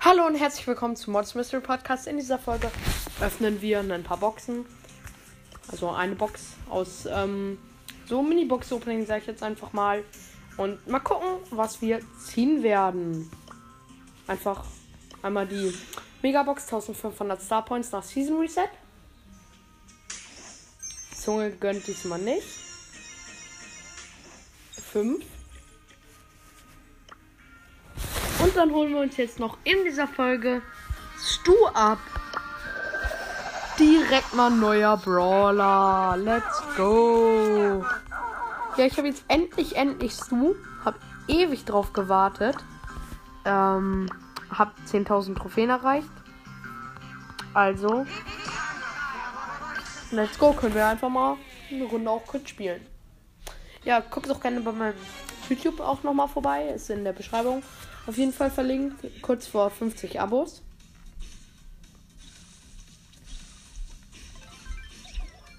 Hallo und herzlich willkommen zum Mods Mystery Podcast. In dieser Folge öffnen wir ein paar Boxen. Also eine Box aus ähm, so Mini-Box-Opening, sage ich jetzt einfach mal. Und mal gucken, was wir ziehen werden. Einfach einmal die Megabox 1500 Star Points nach Season Reset. Zunge gönnt diesmal nicht. 5. Und dann holen wir uns jetzt noch in dieser Folge Stu ab. Direkt mal neuer Brawler. Let's go. Ja, ich habe jetzt endlich, endlich Stu. Hab ewig drauf gewartet. Ähm, hab 10.000 Trophäen erreicht. Also, let's go. Können wir einfach mal eine Runde auch kurz spielen. Ja, guckt doch gerne bei meinem YouTube auch nochmal vorbei. Ist in der Beschreibung auf jeden Fall verlinkt. Kurz vor 50 Abos.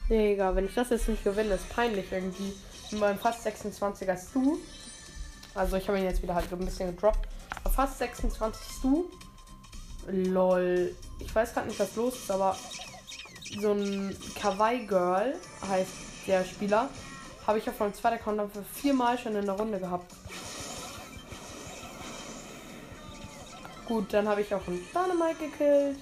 Digga, wenn ich das jetzt nicht gewinne, ist peinlich irgendwie. Mit meinem fast 26er Stu. Also ich habe ihn jetzt wieder halt ein bisschen gedroppt. Fast 26 Stu. Lol. Ich weiß gerade nicht, was los ist, aber so ein Kawaii Girl heißt der Spieler. Habe ich auf meinem zweiten Account für viermal schon in der Runde gehabt. Gut, dann habe ich auch einen Dynamite gekillt.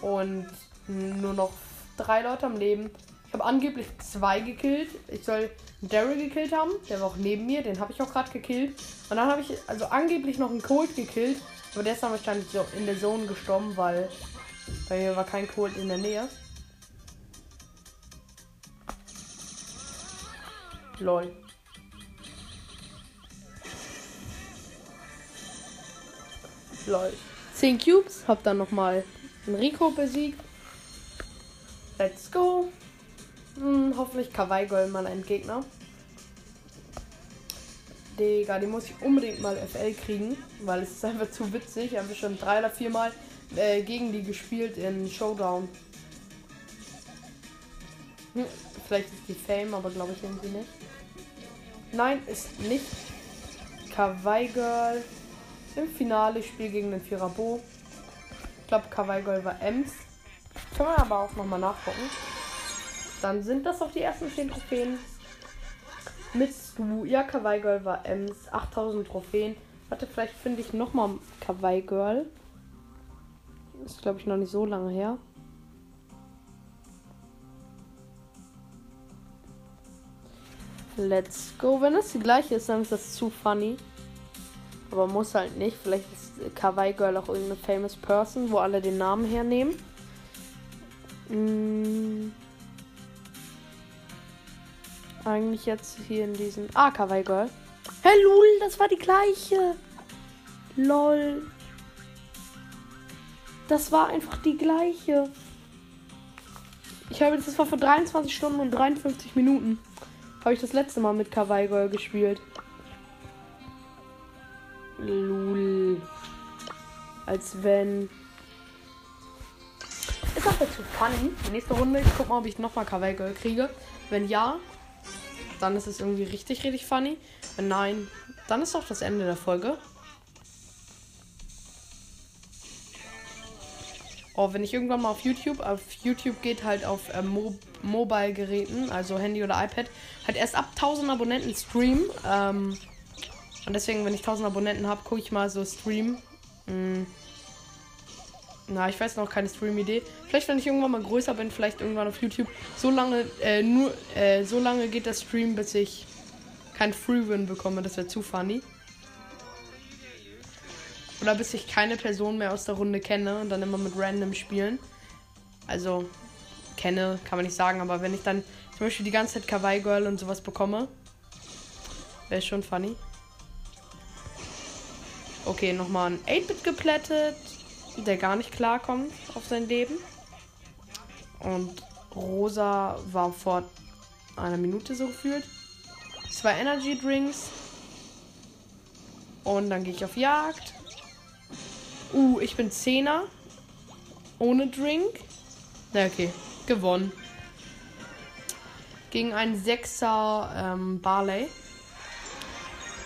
Und nur noch drei Leute am Leben. Habe angeblich zwei gekillt. Ich soll Daryl gekillt haben. Der war auch neben mir. Den habe ich auch gerade gekillt. Und dann habe ich also angeblich noch einen Colt gekillt. Aber der ist dann wahrscheinlich so in der Zone gestorben, weil bei mir war kein Colt in der Nähe. Lol. Lol. 10 Cubes. Hab dann nochmal Rico besiegt. Let's go. Hm, hoffentlich Kawaii Girl mal ein Gegner. Digga, die muss ich unbedingt mal FL kriegen, weil es ist einfach zu witzig. Ich habe schon drei oder vier Mal äh, gegen die gespielt in Showdown. Hm, vielleicht ist die Fame, aber glaube ich irgendwie nicht. Nein, ist nicht. Kawaii Girl im Finale. Ich spiele gegen den Firabo. Ich glaube, Kawaii Girl war Ems. Können wir aber auch nochmal nachgucken. Dann sind das auch die ersten 10 Trophäen. Mit Stu. Ja, Kawaii Girl war Ems. 8000 Trophäen. Warte, vielleicht finde ich nochmal Kawaii Girl. Ist, glaube ich, noch nicht so lange her. Let's go. Wenn das die gleiche ist, dann ist das zu funny. Aber muss halt nicht. Vielleicht ist Kawaii Girl auch irgendeine famous Person, wo alle den Namen hernehmen. Hm. Eigentlich jetzt hier in diesen. Ah, Kawaii Girl. Hey Lul, das war die gleiche. Lol. Das war einfach die gleiche. Ich habe jetzt, das war vor 23 Stunden und 53 Minuten. Habe ich das letzte Mal mit Kawaii Girl gespielt. Lul. Als wenn. Ist auch dazu funny. Nächste Runde. Ich guck mal, ob ich nochmal Kawaii Girl kriege. Wenn ja, dann ist es irgendwie richtig, richtig funny. Wenn nein, dann ist doch das Ende der Folge. Oh, wenn ich irgendwann mal auf YouTube, auf YouTube geht halt auf äh, Mo Mobile-Geräten, also Handy oder iPad, halt erst ab 1000 Abonnenten Stream. Ähm, und deswegen, wenn ich 1000 Abonnenten habe, gucke ich mal so Stream. Hm. Na, ich weiß noch keine Stream-Idee. Vielleicht, wenn ich irgendwann mal größer bin, vielleicht irgendwann auf YouTube. So lange, äh, nur, äh, so lange geht der Stream, bis ich kein Free-Win bekomme. Das wäre zu funny. Oder bis ich keine Person mehr aus der Runde kenne und dann immer mit random spielen. Also, kenne, kann man nicht sagen, aber wenn ich dann zum Beispiel die ganze Zeit Kawaii Girl und sowas bekomme, wäre schon funny. Okay, nochmal ein 8-Bit geplättet der gar nicht klarkommt auf sein Leben. Und Rosa war vor einer Minute so gefühlt. Zwei Energy Drinks. Und dann gehe ich auf Jagd. Uh, ich bin Zehner. Ohne Drink. Na, okay. Gewonnen. Gegen einen Sechser ähm, Barley.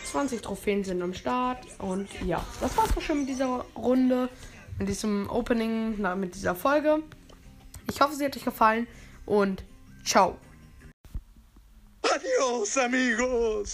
20 Trophäen sind am Start. Und ja, das war's auch schon mit dieser Runde. Mit diesem Opening, na, mit dieser Folge. Ich hoffe, sie hat euch gefallen. Und ciao. Adios, amigos.